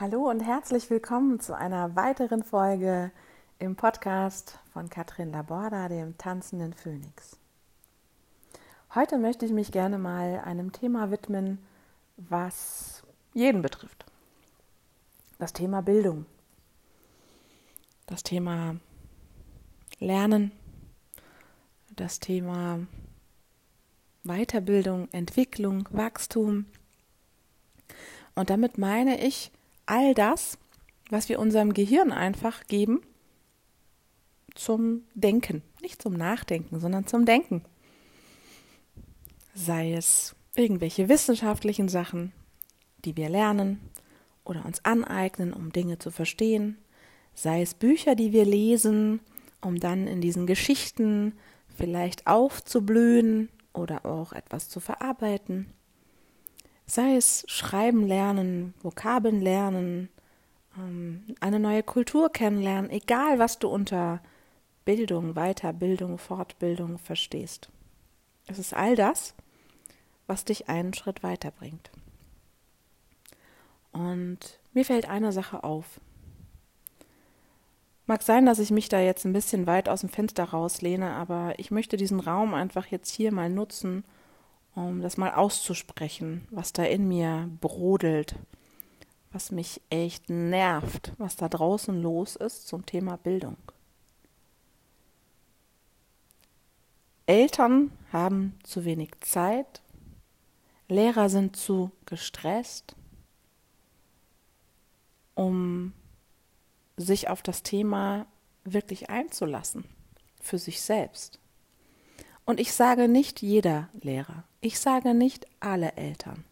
Hallo und herzlich willkommen zu einer weiteren Folge im Podcast von Katrin Laborda, dem tanzenden Phönix. Heute möchte ich mich gerne mal einem Thema widmen, was jeden betrifft. Das Thema Bildung. Das Thema Lernen. Das Thema Weiterbildung, Entwicklung, Wachstum. Und damit meine ich all das, was wir unserem Gehirn einfach geben, zum Denken. Nicht zum Nachdenken, sondern zum Denken. Sei es irgendwelche wissenschaftlichen Sachen, die wir lernen oder uns aneignen, um Dinge zu verstehen. Sei es Bücher, die wir lesen, um dann in diesen Geschichten vielleicht aufzublühen oder auch etwas zu verarbeiten. Sei es Schreiben lernen, Vokabeln lernen, ähm, eine neue Kultur kennenlernen, egal was du unter Bildung, Weiterbildung, Fortbildung verstehst. Es ist all das, was dich einen Schritt weiterbringt. Und mir fällt eine Sache auf. Mag sein, dass ich mich da jetzt ein bisschen weit aus dem Fenster rauslehne, aber ich möchte diesen Raum einfach jetzt hier mal nutzen, um das mal auszusprechen, was da in mir brodelt, was mich echt nervt, was da draußen los ist zum Thema Bildung. Eltern haben zu wenig Zeit, Lehrer sind zu gestresst, um sich auf das Thema wirklich einzulassen, für sich selbst. Und ich sage nicht jeder Lehrer, ich sage nicht alle Eltern.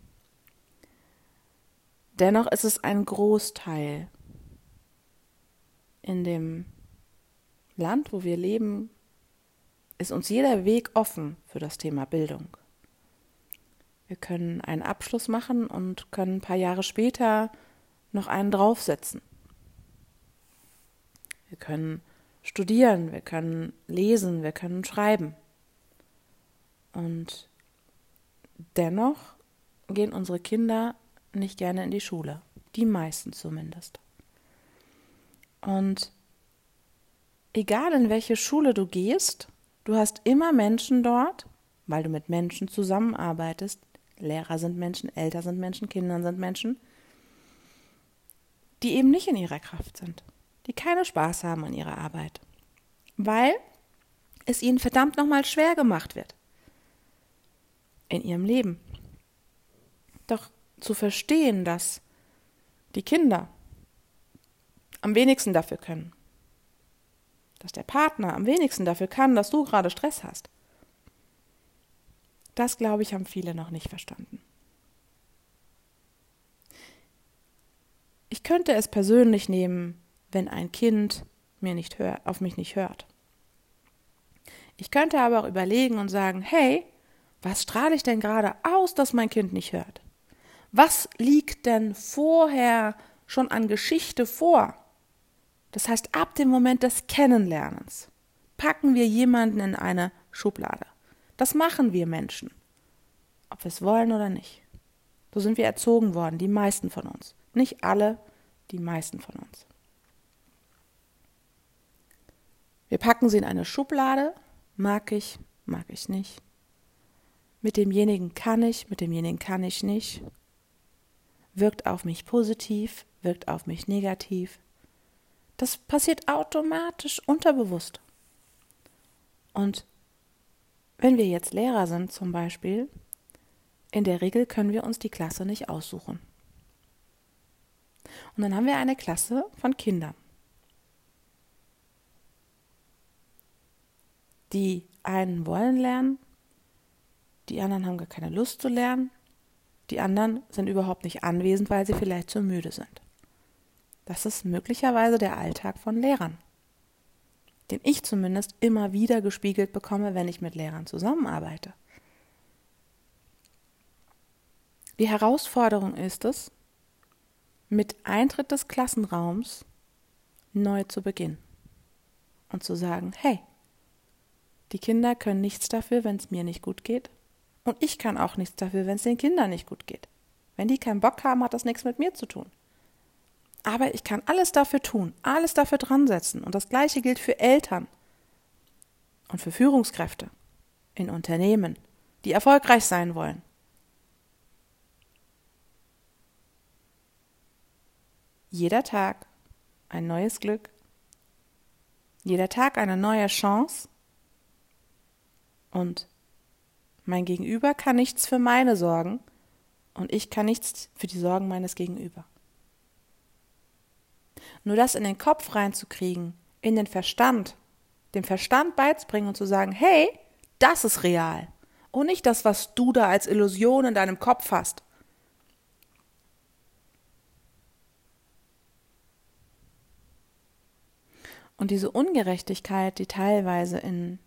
Dennoch ist es ein Großteil in dem Land, wo wir leben, ist uns jeder Weg offen für das Thema Bildung. Wir können einen Abschluss machen und können ein paar Jahre später noch einen draufsetzen. Wir können studieren, wir können lesen, wir können schreiben. Und dennoch gehen unsere Kinder nicht gerne in die Schule. Die meisten zumindest. Und egal in welche Schule du gehst, du hast immer Menschen dort, weil du mit Menschen zusammenarbeitest. Lehrer sind Menschen, Eltern sind Menschen, Kinder sind Menschen, die eben nicht in ihrer Kraft sind, die keine Spaß haben an ihrer Arbeit, weil es ihnen verdammt nochmal schwer gemacht wird in ihrem Leben. Doch zu verstehen, dass die Kinder am wenigsten dafür können, dass der Partner am wenigsten dafür kann, dass du gerade Stress hast, das, glaube ich, haben viele noch nicht verstanden. Ich könnte es persönlich nehmen, wenn ein Kind mir nicht hör, auf mich nicht hört. Ich könnte aber auch überlegen und sagen, hey, was strahle ich denn gerade aus, dass mein Kind nicht hört? Was liegt denn vorher schon an Geschichte vor? Das heißt, ab dem Moment des Kennenlernens packen wir jemanden in eine Schublade. Das machen wir Menschen, ob wir es wollen oder nicht. So sind wir erzogen worden, die meisten von uns. Nicht alle, die meisten von uns. Wir packen sie in eine Schublade, mag ich, mag ich nicht. Mit demjenigen kann ich, mit demjenigen kann ich nicht. Wirkt auf mich positiv, wirkt auf mich negativ. Das passiert automatisch unterbewusst. Und wenn wir jetzt Lehrer sind zum Beispiel, in der Regel können wir uns die Klasse nicht aussuchen. Und dann haben wir eine Klasse von Kindern. Die einen wollen lernen, die anderen haben gar keine Lust zu lernen, die anderen sind überhaupt nicht anwesend, weil sie vielleicht zu müde sind. Das ist möglicherweise der Alltag von Lehrern, den ich zumindest immer wieder gespiegelt bekomme, wenn ich mit Lehrern zusammenarbeite. Die Herausforderung ist es, mit Eintritt des Klassenraums neu zu beginnen und zu sagen, hey, die Kinder können nichts dafür, wenn es mir nicht gut geht. Und ich kann auch nichts dafür, wenn es den Kindern nicht gut geht. Wenn die keinen Bock haben, hat das nichts mit mir zu tun. Aber ich kann alles dafür tun, alles dafür dran setzen. Und das Gleiche gilt für Eltern und für Führungskräfte in Unternehmen, die erfolgreich sein wollen. Jeder Tag ein neues Glück, jeder Tag eine neue Chance und mein Gegenüber kann nichts für meine Sorgen und ich kann nichts für die Sorgen meines Gegenüber. Nur das in den Kopf reinzukriegen, in den Verstand, dem Verstand beizubringen und zu sagen, hey, das ist real und nicht das, was du da als Illusion in deinem Kopf hast. Und diese Ungerechtigkeit, die teilweise in,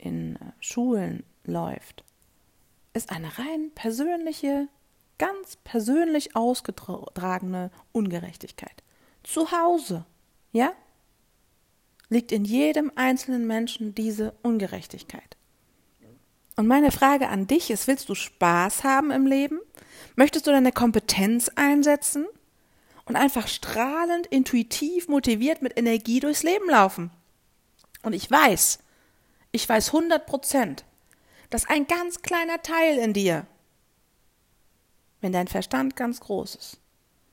in äh, Schulen läuft, ist eine rein persönliche, ganz persönlich ausgetragene Ungerechtigkeit. Zu Hause, ja, liegt in jedem einzelnen Menschen diese Ungerechtigkeit. Und meine Frage an dich ist, willst du Spaß haben im Leben? Möchtest du deine Kompetenz einsetzen? und einfach strahlend, intuitiv, motiviert mit Energie durchs Leben laufen. Und ich weiß, ich weiß 100 Prozent, dass ein ganz kleiner Teil in dir, wenn dein Verstand ganz groß ist,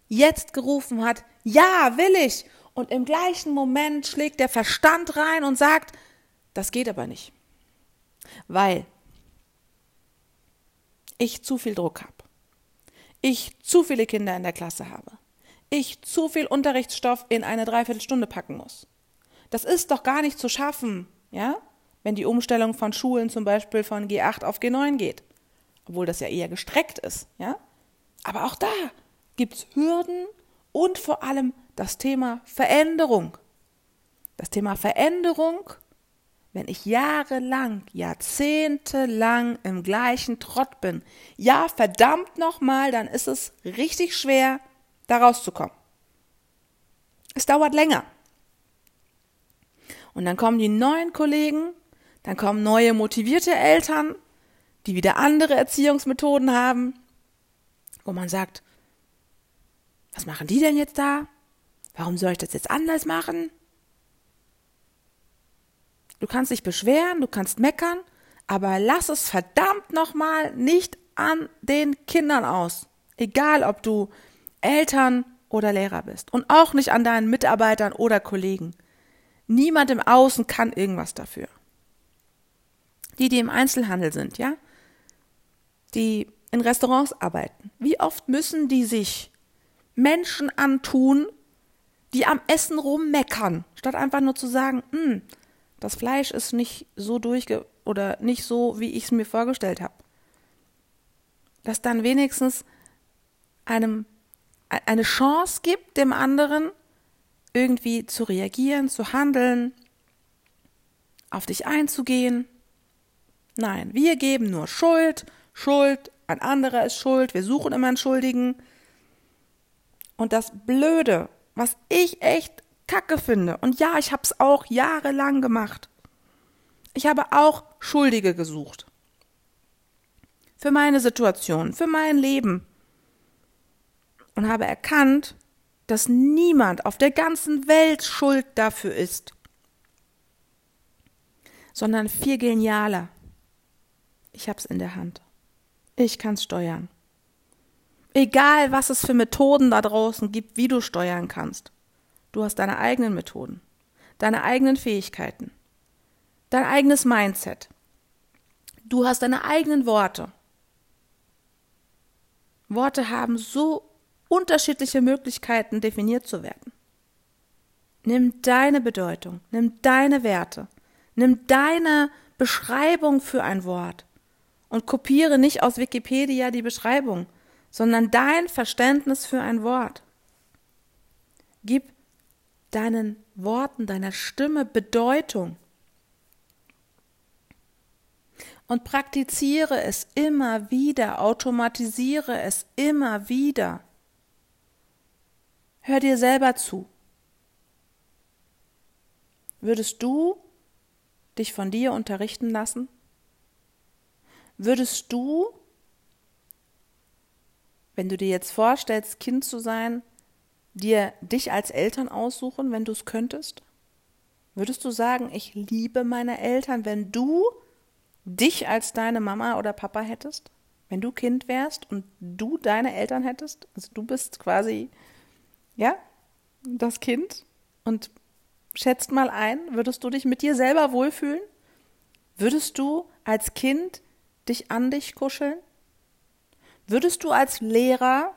jetzt gerufen hat, ja, will ich. Und im gleichen Moment schlägt der Verstand rein und sagt, das geht aber nicht. Weil ich zu viel Druck habe. Ich zu viele Kinder in der Klasse habe ich zu viel Unterrichtsstoff in eine Dreiviertelstunde packen muss. Das ist doch gar nicht zu schaffen, ja, wenn die Umstellung von Schulen zum Beispiel von G8 auf G9 geht. Obwohl das ja eher gestreckt ist, ja. Aber auch da gibt's Hürden und vor allem das Thema Veränderung. Das Thema Veränderung, wenn ich jahrelang, jahrzehntelang im gleichen Trott bin, ja, verdammt nochmal, dann ist es richtig schwer, da rauszukommen. Es dauert länger. Und dann kommen die neuen Kollegen, dann kommen neue motivierte Eltern, die wieder andere Erziehungsmethoden haben, wo man sagt, was machen die denn jetzt da? Warum soll ich das jetzt anders machen? Du kannst dich beschweren, du kannst meckern, aber lass es verdammt nochmal nicht an den Kindern aus. Egal, ob du Eltern oder Lehrer bist und auch nicht an deinen Mitarbeitern oder Kollegen. Niemand im Außen kann irgendwas dafür. Die, die im Einzelhandel sind, ja, die in Restaurants arbeiten, wie oft müssen die sich Menschen antun, die am Essen rummeckern, statt einfach nur zu sagen, hm, das Fleisch ist nicht so durchge oder nicht so, wie ich es mir vorgestellt habe. Dass dann wenigstens einem eine Chance gibt, dem anderen irgendwie zu reagieren, zu handeln, auf dich einzugehen. Nein, wir geben nur Schuld, Schuld, ein anderer ist schuld, wir suchen immer einen Schuldigen. Und das Blöde, was ich echt kacke finde, und ja, ich habe es auch jahrelang gemacht, ich habe auch Schuldige gesucht. Für meine Situation, für mein Leben, und habe erkannt, dass niemand auf der ganzen Welt schuld dafür ist, sondern viel genialer. Ich hab's in der Hand. Ich kann's steuern. Egal, was es für Methoden da draußen gibt, wie du steuern kannst. Du hast deine eigenen Methoden, deine eigenen Fähigkeiten, dein eigenes Mindset. Du hast deine eigenen Worte. Worte haben so unterschiedliche Möglichkeiten definiert zu werden. Nimm deine Bedeutung, nimm deine Werte, nimm deine Beschreibung für ein Wort und kopiere nicht aus Wikipedia die Beschreibung, sondern dein Verständnis für ein Wort. Gib deinen Worten, deiner Stimme Bedeutung und praktiziere es immer wieder, automatisiere es immer wieder. Hör dir selber zu. Würdest du dich von dir unterrichten lassen? Würdest du, wenn du dir jetzt vorstellst, Kind zu sein, dir dich als Eltern aussuchen, wenn du es könntest? Würdest du sagen, ich liebe meine Eltern, wenn du dich als deine Mama oder Papa hättest? Wenn du Kind wärst und du deine Eltern hättest? Also du bist quasi, ja, das Kind und schätzt mal ein, würdest du dich mit dir selber wohlfühlen? Würdest du als Kind dich an dich kuscheln? Würdest du als Lehrer,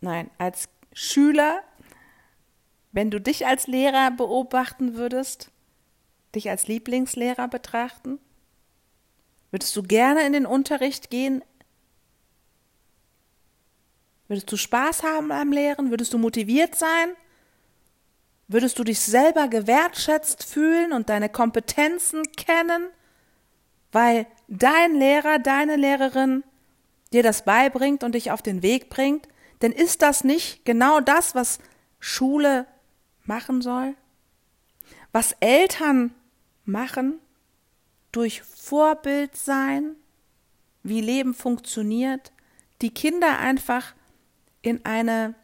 nein, als Schüler, wenn du dich als Lehrer beobachten würdest, dich als Lieblingslehrer betrachten? Würdest du gerne in den Unterricht gehen? Würdest du Spaß haben am Lehren? Würdest du motiviert sein? Würdest du dich selber gewertschätzt fühlen und deine Kompetenzen kennen, weil dein Lehrer, deine Lehrerin dir das beibringt und dich auf den Weg bringt? Denn ist das nicht genau das, was Schule machen soll? Was Eltern machen? Durch Vorbild sein, wie Leben funktioniert, die Kinder einfach in eine,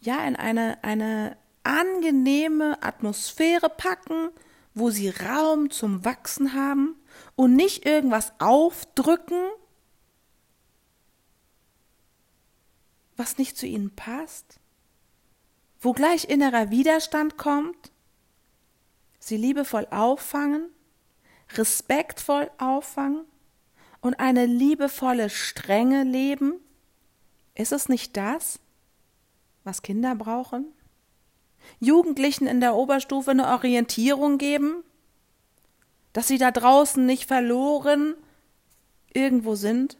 ja, in eine, eine angenehme Atmosphäre packen, wo sie Raum zum Wachsen haben und nicht irgendwas aufdrücken, was nicht zu ihnen passt, wo gleich innerer Widerstand kommt, sie liebevoll auffangen, respektvoll auffangen und eine liebevolle Strenge leben? Ist es nicht das, was Kinder brauchen? Jugendlichen in der Oberstufe eine Orientierung geben, dass sie da draußen nicht verloren irgendwo sind,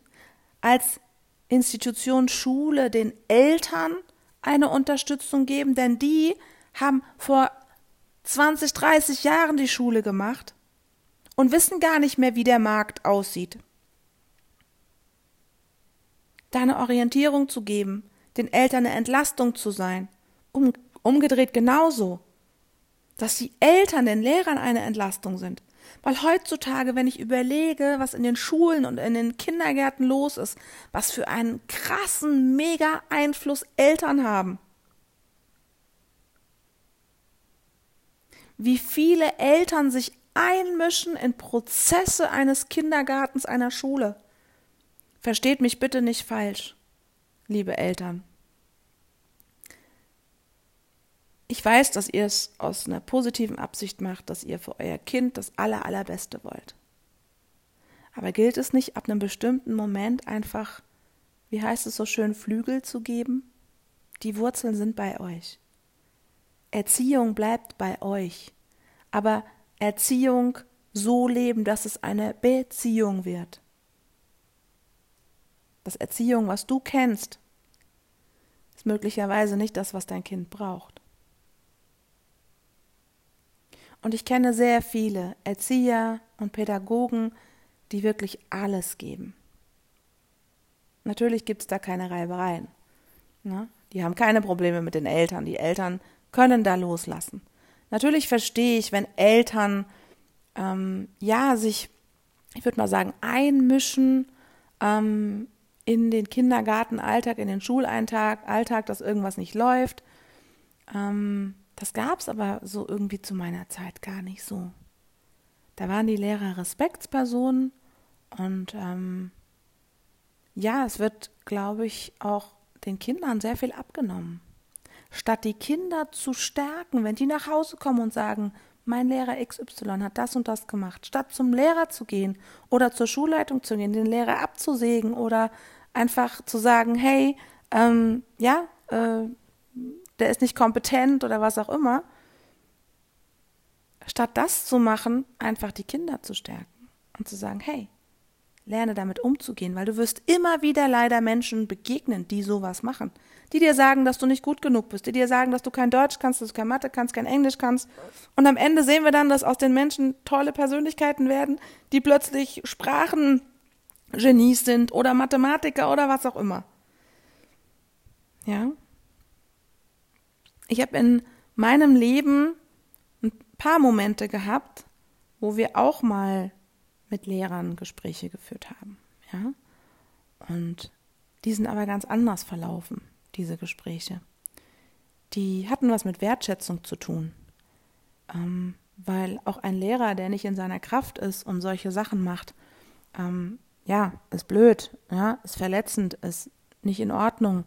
als Institution Schule den Eltern eine Unterstützung geben, denn die haben vor 20, 30 Jahren die Schule gemacht und wissen gar nicht mehr, wie der Markt aussieht. Da eine Orientierung zu geben, den Eltern eine Entlastung zu sein, um, umgedreht genauso, dass die Eltern den Lehrern eine Entlastung sind. Weil heutzutage, wenn ich überlege, was in den Schulen und in den Kindergärten los ist, was für einen krassen, mega Einfluss Eltern haben. Wie viele Eltern sich einmischen in Prozesse eines Kindergartens, einer Schule. Versteht mich bitte nicht falsch, liebe Eltern. Ich weiß, dass ihr es aus einer positiven Absicht macht, dass ihr für euer Kind das Aller, Allerbeste wollt. Aber gilt es nicht ab einem bestimmten Moment einfach, wie heißt es so schön, Flügel zu geben? Die Wurzeln sind bei euch. Erziehung bleibt bei euch. Aber Erziehung so leben, dass es eine Beziehung wird. Das Erziehung, was du kennst, ist möglicherweise nicht das, was dein Kind braucht. Und ich kenne sehr viele Erzieher und Pädagogen, die wirklich alles geben. Natürlich gibt es da keine Reibereien. Ne? Die haben keine Probleme mit den Eltern. Die Eltern können da loslassen. Natürlich verstehe ich, wenn Eltern ähm, ja sich, ich würde mal sagen, einmischen ähm, in den Kindergartenalltag, in den Schulalltag, Alltag, dass irgendwas nicht läuft. Ähm, das gab es aber so irgendwie zu meiner Zeit gar nicht so. Da waren die Lehrer Respektspersonen und ähm, ja, es wird, glaube ich, auch den Kindern sehr viel abgenommen statt die Kinder zu stärken, wenn die nach Hause kommen und sagen, mein Lehrer XY hat das und das gemacht, statt zum Lehrer zu gehen oder zur Schulleitung zu gehen, den Lehrer abzusägen oder einfach zu sagen, hey, ähm, ja, äh, der ist nicht kompetent oder was auch immer, statt das zu machen, einfach die Kinder zu stärken und zu sagen, hey, lerne damit umzugehen, weil du wirst immer wieder leider Menschen begegnen, die sowas machen die dir sagen, dass du nicht gut genug bist, die dir sagen, dass du kein Deutsch kannst, dass du kein Mathe kannst, kein Englisch kannst. Und am Ende sehen wir dann, dass aus den Menschen tolle Persönlichkeiten werden, die plötzlich Sprachengenies sind oder Mathematiker oder was auch immer. Ja. Ich habe in meinem Leben ein paar Momente gehabt, wo wir auch mal mit Lehrern Gespräche geführt haben. Ja. Und Die sind aber ganz anders verlaufen, diese Gespräche. Die hatten was mit Wertschätzung zu tun. Ähm, weil auch ein Lehrer, der nicht in seiner Kraft ist und solche Sachen macht, ähm, ja, ist blöd, ja, ist verletzend, ist nicht in Ordnung.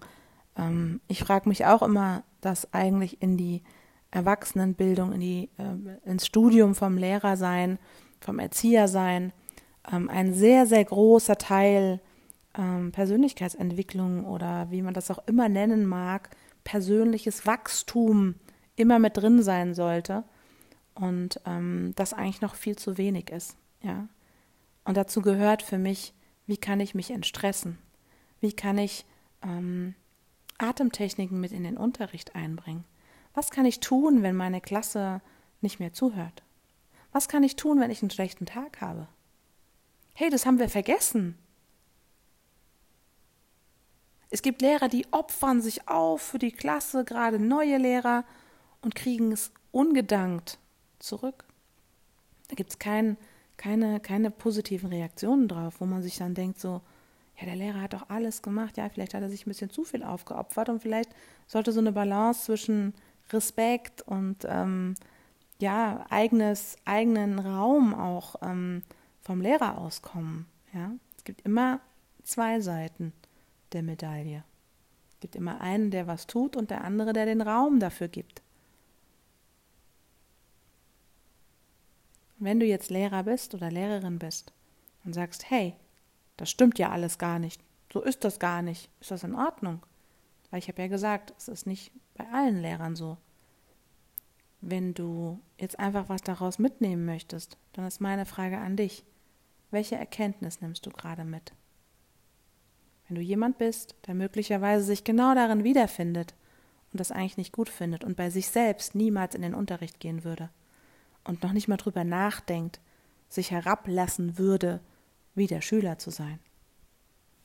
Ähm, ich frage mich auch immer, dass eigentlich in die Erwachsenenbildung, in die, äh, ins Studium vom Lehrersein, vom Erziehersein, ähm, ein sehr, sehr großer Teil ähm, Persönlichkeitsentwicklung oder wie man das auch immer nennen mag, persönliches Wachstum immer mit drin sein sollte und ähm, das eigentlich noch viel zu wenig ist, ja. Und dazu gehört für mich, wie kann ich mich entstressen? Wie kann ich ähm, Atemtechniken mit in den Unterricht einbringen? Was kann ich tun, wenn meine Klasse nicht mehr zuhört? Was kann ich tun, wenn ich einen schlechten Tag habe? Hey, das haben wir vergessen. Es gibt Lehrer, die opfern sich auf für die Klasse, gerade neue Lehrer, und kriegen es ungedankt zurück. Da gibt es kein, keine, keine positiven Reaktionen drauf, wo man sich dann denkt, so, ja, der Lehrer hat doch alles gemacht, ja, vielleicht hat er sich ein bisschen zu viel aufgeopfert und vielleicht sollte so eine Balance zwischen Respekt und ähm, ja, eigenes, eigenen Raum auch ähm, vom Lehrer auskommen. Ja? Es gibt immer zwei Seiten der Medaille. Es gibt immer einen, der was tut und der andere, der den Raum dafür gibt. Wenn du jetzt Lehrer bist oder Lehrerin bist und sagst, hey, das stimmt ja alles gar nicht, so ist das gar nicht, ist das in Ordnung? Weil ich habe ja gesagt, es ist nicht bei allen Lehrern so. Wenn du jetzt einfach was daraus mitnehmen möchtest, dann ist meine Frage an dich, welche Erkenntnis nimmst du gerade mit? Wenn du jemand bist, der möglicherweise sich genau darin wiederfindet und das eigentlich nicht gut findet und bei sich selbst niemals in den Unterricht gehen würde, und noch nicht mal drüber nachdenkt, sich herablassen würde, wie der Schüler zu sein.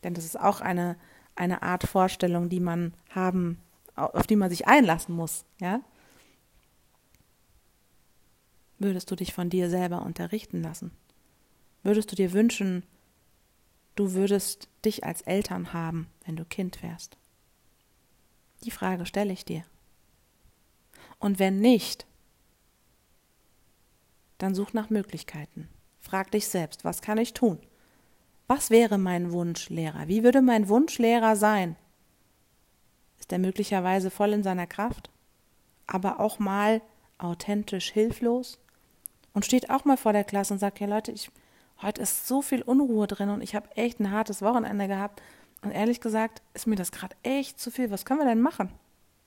Denn das ist auch eine, eine Art Vorstellung, die man haben, auf die man sich einlassen muss, ja? Würdest du dich von dir selber unterrichten lassen? Würdest du dir wünschen, du würdest dich als Eltern haben, wenn du Kind wärst? Die Frage stelle ich dir. Und wenn nicht, dann such nach Möglichkeiten. Frag dich selbst, was kann ich tun? Was wäre mein Wunschlehrer? Wie würde mein Wunschlehrer sein? Ist er möglicherweise voll in seiner Kraft, aber auch mal authentisch hilflos und steht auch mal vor der Klasse und sagt, ja Leute, ich, heute ist so viel Unruhe drin und ich habe echt ein hartes Wochenende gehabt und ehrlich gesagt ist mir das gerade echt zu viel. Was können wir denn machen?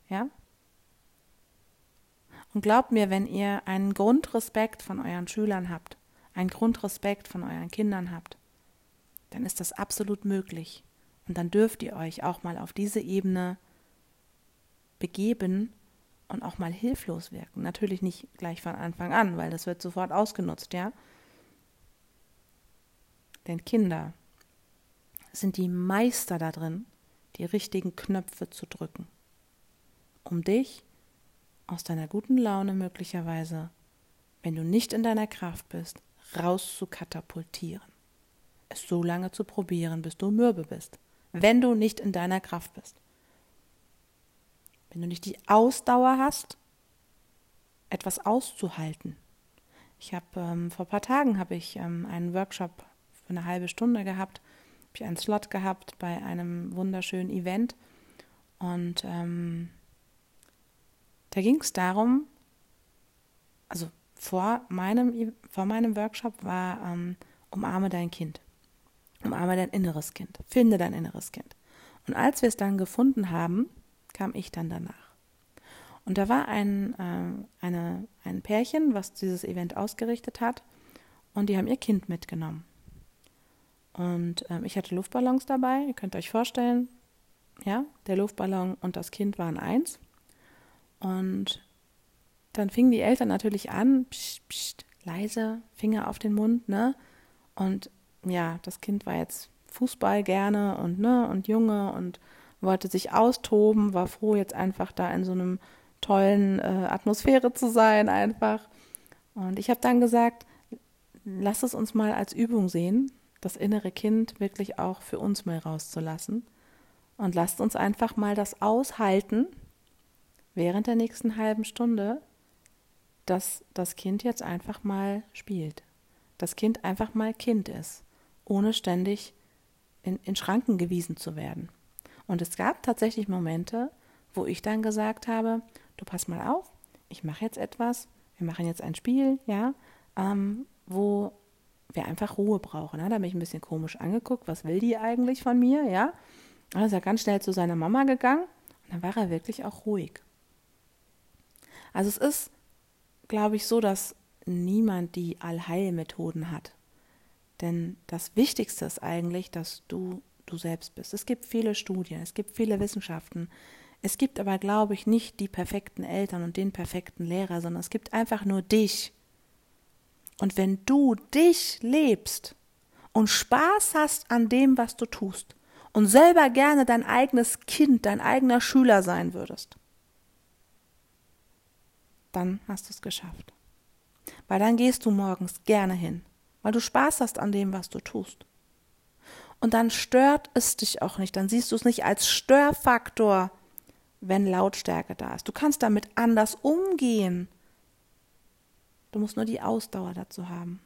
Ja? Und glaubt mir, wenn ihr einen Grundrespekt von euren Schülern habt, einen Grundrespekt von euren Kindern habt, dann ist das absolut möglich. Und dann dürft ihr euch auch mal auf diese Ebene begeben und auch mal hilflos wirken. Natürlich nicht gleich von Anfang an, weil das wird sofort ausgenutzt, ja. Denn Kinder sind die Meister da drin, die richtigen Knöpfe zu drücken, um dich aus deiner guten Laune möglicherweise, wenn du nicht in deiner Kraft bist, raus zu katapultieren. Es so lange zu probieren, bis du mürbe bist, wenn du nicht in deiner Kraft bist. Wenn du nicht die Ausdauer hast, etwas auszuhalten. Ich habe ähm, vor ein paar Tagen habe ich ähm, einen Workshop für eine halbe Stunde gehabt, habe ich einen Slot gehabt bei einem wunderschönen Event und ähm, da ging es darum, also vor meinem, vor meinem Workshop war ähm, Umarme dein Kind. Umarme dein inneres Kind. Finde dein inneres Kind. Und als wir es dann gefunden haben, kam ich dann danach. Und da war ein, äh, eine, ein Pärchen, was dieses Event ausgerichtet hat, und die haben ihr Kind mitgenommen. Und äh, ich hatte Luftballons dabei, ihr könnt euch vorstellen, ja, der Luftballon und das Kind waren eins. Und dann fingen die Eltern natürlich an, pst, pst, leise, Finger auf den Mund, ne? Und ja, das Kind war jetzt Fußball gerne und ne und Junge und wollte sich austoben, war froh jetzt einfach da in so einem tollen äh, Atmosphäre zu sein einfach. Und ich habe dann gesagt, lass es uns mal als Übung sehen, das innere Kind wirklich auch für uns mal rauszulassen Und lasst uns einfach mal das aushalten während der nächsten halben Stunde, dass das Kind jetzt einfach mal spielt. Das Kind einfach mal Kind ist, ohne ständig in, in Schranken gewiesen zu werden. Und es gab tatsächlich Momente, wo ich dann gesagt habe, du pass mal auf, ich mache jetzt etwas, wir machen jetzt ein Spiel, ja, ähm, wo wir einfach Ruhe brauchen. Ne? Da bin ich ein bisschen komisch angeguckt, was will die eigentlich von mir, ja. Dann ist er ganz schnell zu seiner Mama gegangen und dann war er wirklich auch ruhig. Also es ist, glaube ich, so, dass niemand die Allheilmethoden hat. Denn das Wichtigste ist eigentlich, dass du du selbst bist. Es gibt viele Studien, es gibt viele Wissenschaften. Es gibt aber, glaube ich, nicht die perfekten Eltern und den perfekten Lehrer, sondern es gibt einfach nur dich. Und wenn du dich lebst und Spaß hast an dem, was du tust und selber gerne dein eigenes Kind, dein eigener Schüler sein würdest, dann hast du es geschafft. Weil dann gehst du morgens gerne hin, weil du Spaß hast an dem, was du tust. Und dann stört es dich auch nicht, dann siehst du es nicht als Störfaktor, wenn Lautstärke da ist. Du kannst damit anders umgehen. Du musst nur die Ausdauer dazu haben.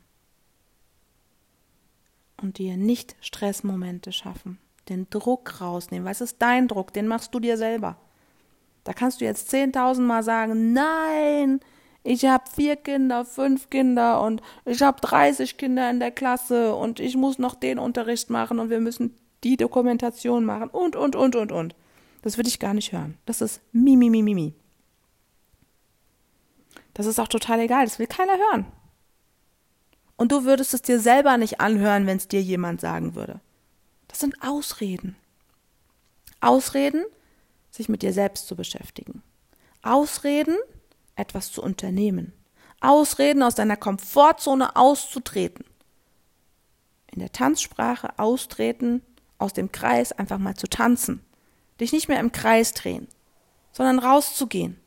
Und dir nicht Stressmomente schaffen, den Druck rausnehmen, weil es ist dein Druck, den machst du dir selber. Da kannst du jetzt zehntausendmal sagen, nein, ich habe vier Kinder, fünf Kinder und ich habe 30 Kinder in der Klasse und ich muss noch den Unterricht machen und wir müssen die Dokumentation machen und, und, und, und, und. Das würde ich gar nicht hören. Das ist mi, mi, mi, mi, mi. Das ist auch total egal, das will keiner hören. Und du würdest es dir selber nicht anhören, wenn es dir jemand sagen würde. Das sind Ausreden. Ausreden, sich mit dir selbst zu beschäftigen. Ausreden, etwas zu unternehmen. Ausreden, aus deiner Komfortzone auszutreten. In der Tanzsprache austreten, aus dem Kreis einfach mal zu tanzen. Dich nicht mehr im Kreis drehen, sondern rauszugehen.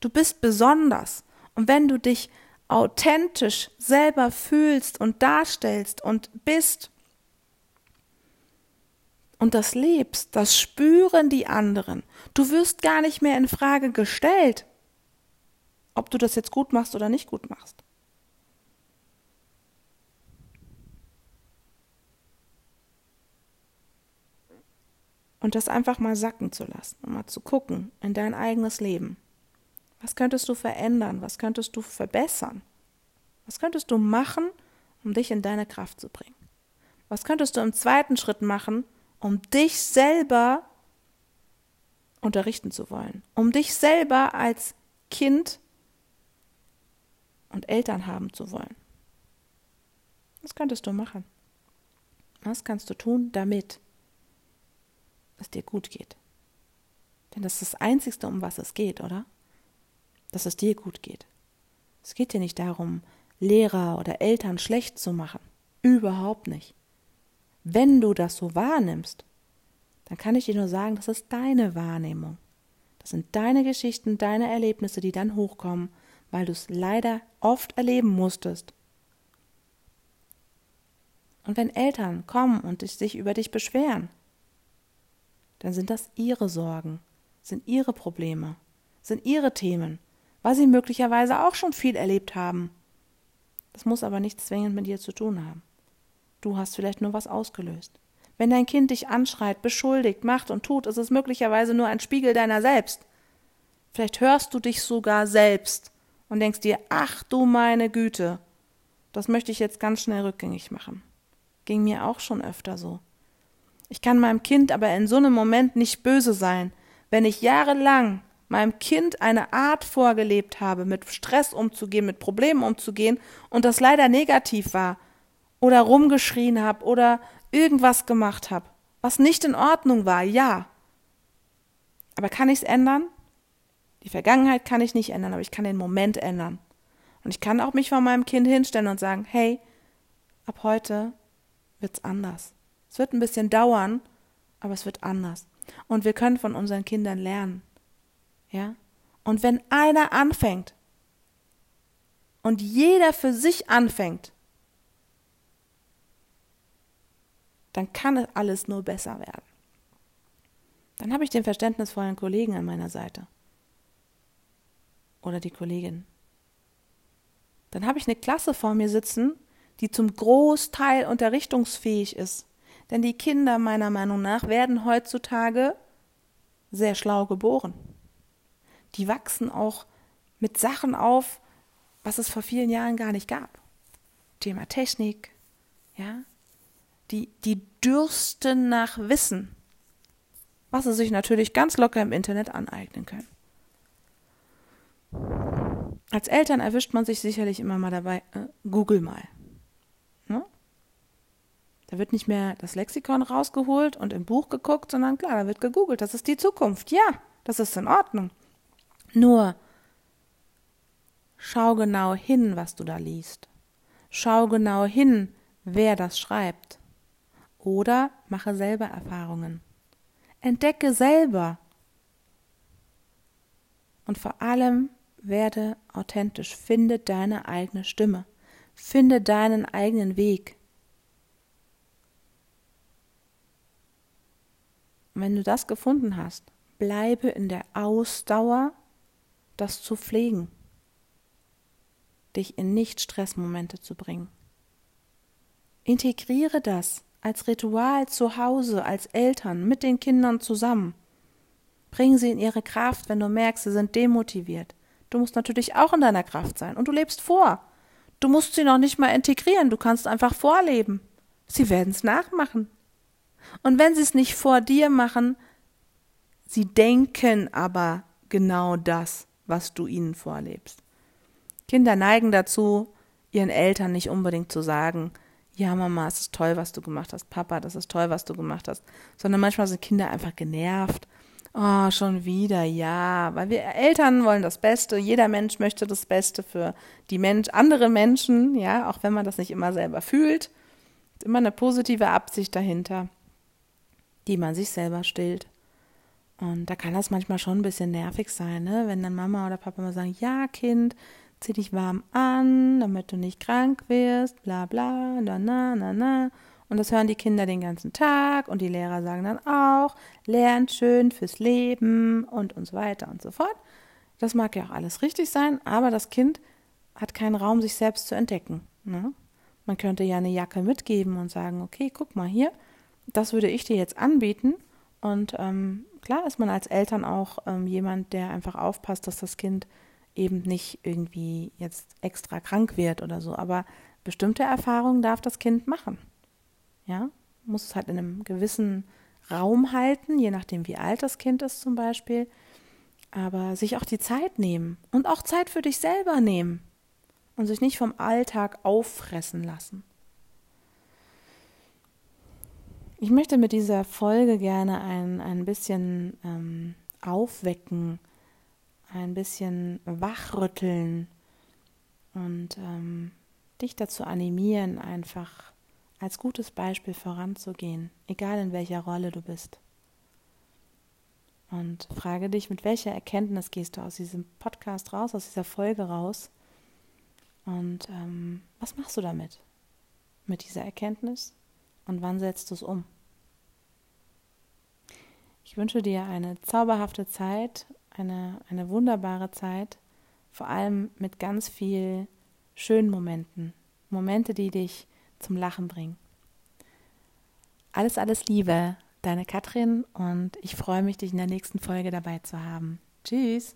Du bist besonders. Und wenn du dich authentisch selber fühlst und darstellst und bist und das lebst, das spüren die anderen. Du wirst gar nicht mehr in Frage gestellt ob du das jetzt gut machst oder nicht gut machst. Und das einfach mal sacken zu lassen und mal zu gucken in dein eigenes Leben. Was könntest du verändern? Was könntest du verbessern? Was könntest du machen, um dich in deine Kraft zu bringen? Was könntest du im zweiten Schritt machen, um dich selber unterrichten zu wollen? Um dich selber als Kind und Eltern haben zu wollen. Was könntest du machen? Was kannst du tun, damit es dir gut geht? Denn das ist das Einzige, um was es geht, oder? Dass es dir gut geht. Es geht dir nicht darum, Lehrer oder Eltern schlecht zu machen. Überhaupt nicht. Wenn du das so wahrnimmst, dann kann ich dir nur sagen, das ist deine Wahrnehmung. Das sind deine Geschichten, deine Erlebnisse, die dann hochkommen weil du es leider oft erleben musstest. Und wenn Eltern kommen und sich über dich beschweren, dann sind das ihre Sorgen, sind ihre Probleme, sind ihre Themen, weil sie möglicherweise auch schon viel erlebt haben. Das muss aber nichts zwingend mit dir zu tun haben. Du hast vielleicht nur was ausgelöst. Wenn dein Kind dich anschreit, beschuldigt, macht und tut, ist es möglicherweise nur ein Spiegel deiner selbst. Vielleicht hörst du dich sogar selbst und denkst dir, ach du meine Güte, das möchte ich jetzt ganz schnell rückgängig machen. Ging mir auch schon öfter so. Ich kann meinem Kind aber in so einem Moment nicht böse sein, wenn ich jahrelang meinem Kind eine Art vorgelebt habe, mit Stress umzugehen, mit Problemen umzugehen und das leider negativ war oder rumgeschrien habe oder irgendwas gemacht habe, was nicht in Ordnung war, ja. Aber kann ich es ändern? Die Vergangenheit kann ich nicht ändern, aber ich kann den Moment ändern. Und ich kann auch mich vor meinem Kind hinstellen und sagen, hey, ab heute wird's anders. Es wird ein bisschen dauern, aber es wird anders. Und wir können von unseren Kindern lernen. Ja? Und wenn einer anfängt und jeder für sich anfängt, dann kann es alles nur besser werden. Dann habe ich den verständnisvollen Kollegen an meiner Seite. Oder die Kollegin. Dann habe ich eine Klasse vor mir sitzen, die zum Großteil unterrichtungsfähig ist. Denn die Kinder meiner Meinung nach werden heutzutage sehr schlau geboren. Die wachsen auch mit Sachen auf, was es vor vielen Jahren gar nicht gab. Thema Technik, ja. Die, die dürsten nach Wissen, was sie sich natürlich ganz locker im Internet aneignen können. Als Eltern erwischt man sich sicherlich immer mal dabei, äh, Google mal. Ne? Da wird nicht mehr das Lexikon rausgeholt und im Buch geguckt, sondern klar, da wird gegoogelt. Das ist die Zukunft. Ja, das ist in Ordnung. Nur schau genau hin, was du da liest. Schau genau hin, wer das schreibt. Oder mache selber Erfahrungen. Entdecke selber. Und vor allem werde authentisch. Finde deine eigene Stimme. Finde deinen eigenen Weg. Wenn du das gefunden hast, bleibe in der Ausdauer, das zu pflegen, dich in Nicht-Stressmomente zu bringen. Integriere das als Ritual zu Hause, als Eltern, mit den Kindern zusammen. Bring sie in ihre Kraft, wenn du merkst, sie sind demotiviert. Du musst natürlich auch in deiner Kraft sein und du lebst vor. Du musst sie noch nicht mal integrieren, du kannst einfach vorleben. Sie werden es nachmachen. Und wenn sie es nicht vor dir machen, sie denken aber genau das, was du ihnen vorlebst. Kinder neigen dazu, ihren Eltern nicht unbedingt zu sagen, ja, Mama, es ist toll, was du gemacht hast, Papa, das ist toll, was du gemacht hast, sondern manchmal sind Kinder einfach genervt Oh, schon wieder, ja, weil wir Eltern wollen das Beste. Jeder Mensch möchte das Beste für die Mensch, andere Menschen, ja, auch wenn man das nicht immer selber fühlt. Ist immer eine positive Absicht dahinter, die man sich selber stillt. Und da kann das manchmal schon ein bisschen nervig sein, ne? wenn dann Mama oder Papa mal sagen, ja, Kind, zieh dich warm an, damit du nicht krank wirst, bla bla, na na na na. Und das hören die Kinder den ganzen Tag und die Lehrer sagen dann auch, lernt schön fürs Leben und und so weiter und so fort. Das mag ja auch alles richtig sein, aber das Kind hat keinen Raum, sich selbst zu entdecken. Ne? Man könnte ja eine Jacke mitgeben und sagen, okay, guck mal hier, das würde ich dir jetzt anbieten. Und ähm, klar ist man als Eltern auch ähm, jemand, der einfach aufpasst, dass das Kind eben nicht irgendwie jetzt extra krank wird oder so. Aber bestimmte Erfahrungen darf das Kind machen. Ja, muss es halt in einem gewissen Raum halten, je nachdem, wie alt das Kind ist zum Beispiel. Aber sich auch die Zeit nehmen und auch Zeit für dich selber nehmen und sich nicht vom Alltag auffressen lassen. Ich möchte mit dieser Folge gerne ein, ein bisschen ähm, aufwecken, ein bisschen wachrütteln und ähm, dich dazu animieren, einfach als gutes Beispiel voranzugehen, egal in welcher Rolle du bist. Und frage dich, mit welcher Erkenntnis gehst du aus diesem Podcast raus, aus dieser Folge raus? Und ähm, was machst du damit? Mit dieser Erkenntnis? Und wann setzt du es um? Ich wünsche dir eine zauberhafte Zeit, eine, eine wunderbare Zeit, vor allem mit ganz viel schönen Momenten. Momente, die dich zum Lachen bringen. Alles, alles Liebe, deine Katrin und ich freue mich, dich in der nächsten Folge dabei zu haben. Tschüss.